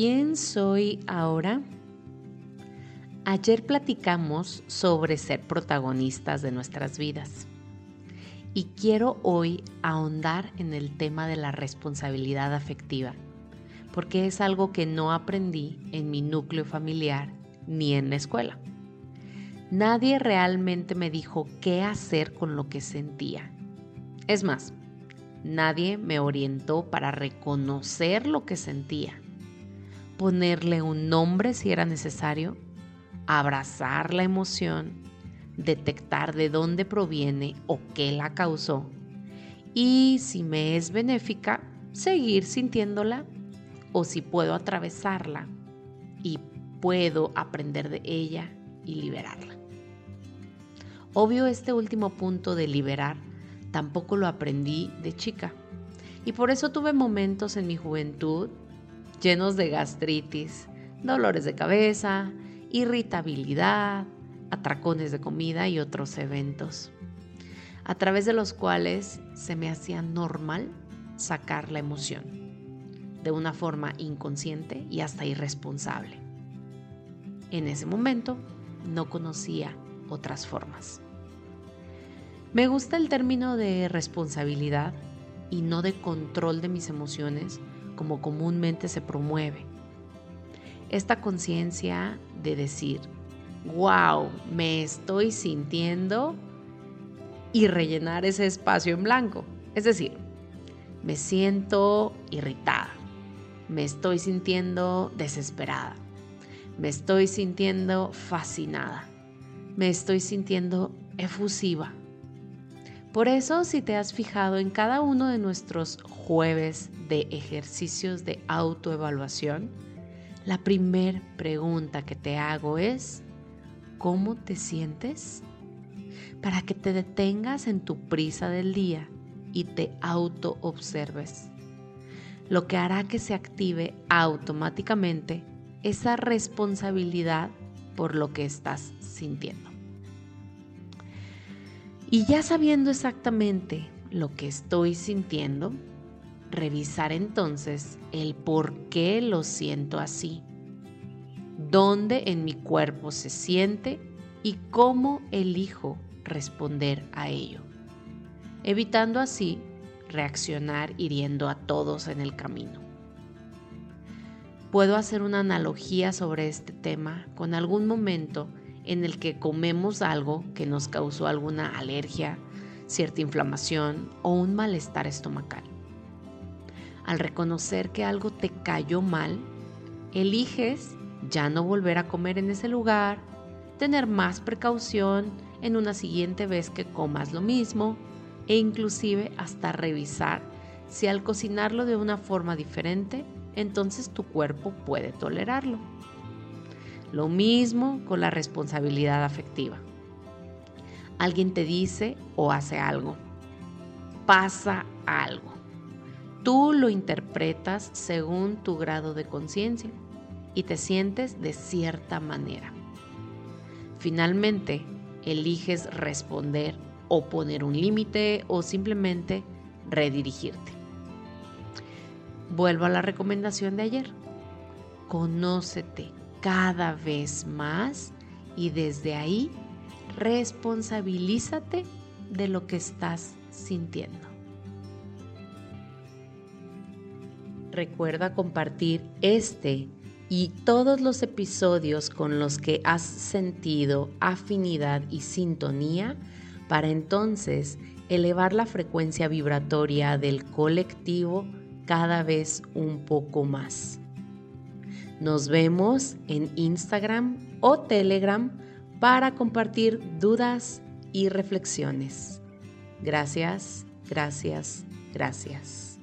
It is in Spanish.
¿Quién soy ahora? Ayer platicamos sobre ser protagonistas de nuestras vidas y quiero hoy ahondar en el tema de la responsabilidad afectiva, porque es algo que no aprendí en mi núcleo familiar ni en la escuela. Nadie realmente me dijo qué hacer con lo que sentía. Es más, nadie me orientó para reconocer lo que sentía, ponerle un nombre si era necesario, abrazar la emoción, detectar de dónde proviene o qué la causó y si me es benéfica, seguir sintiéndola o si puedo atravesarla y puedo aprender de ella y liberarla. Obvio, este último punto de liberar tampoco lo aprendí de chica. Y por eso tuve momentos en mi juventud llenos de gastritis, dolores de cabeza, irritabilidad, atracones de comida y otros eventos, a través de los cuales se me hacía normal sacar la emoción, de una forma inconsciente y hasta irresponsable. En ese momento no conocía otras formas. Me gusta el término de responsabilidad y no de control de mis emociones como comúnmente se promueve. Esta conciencia de decir, wow, me estoy sintiendo y rellenar ese espacio en blanco. Es decir, me siento irritada, me estoy sintiendo desesperada, me estoy sintiendo fascinada, me estoy sintiendo efusiva. Por eso, si te has fijado en cada uno de nuestros jueves de ejercicios de autoevaluación, la primera pregunta que te hago es, ¿cómo te sientes? Para que te detengas en tu prisa del día y te auto-observes. Lo que hará que se active automáticamente esa responsabilidad por lo que estás sintiendo. Y ya sabiendo exactamente lo que estoy sintiendo, revisar entonces el por qué lo siento así, dónde en mi cuerpo se siente y cómo elijo responder a ello, evitando así reaccionar hiriendo a todos en el camino. Puedo hacer una analogía sobre este tema con algún momento en el que comemos algo que nos causó alguna alergia, cierta inflamación o un malestar estomacal. Al reconocer que algo te cayó mal, eliges ya no volver a comer en ese lugar, tener más precaución en una siguiente vez que comas lo mismo e inclusive hasta revisar si al cocinarlo de una forma diferente, entonces tu cuerpo puede tolerarlo. Lo mismo con la responsabilidad afectiva. Alguien te dice o hace algo. Pasa algo. Tú lo interpretas según tu grado de conciencia y te sientes de cierta manera. Finalmente, eliges responder o poner un límite o simplemente redirigirte. Vuelvo a la recomendación de ayer. Conócete, cada vez más y desde ahí responsabilízate de lo que estás sintiendo. Recuerda compartir este y todos los episodios con los que has sentido afinidad y sintonía para entonces elevar la frecuencia vibratoria del colectivo cada vez un poco más. Nos vemos en Instagram o Telegram para compartir dudas y reflexiones. Gracias, gracias, gracias.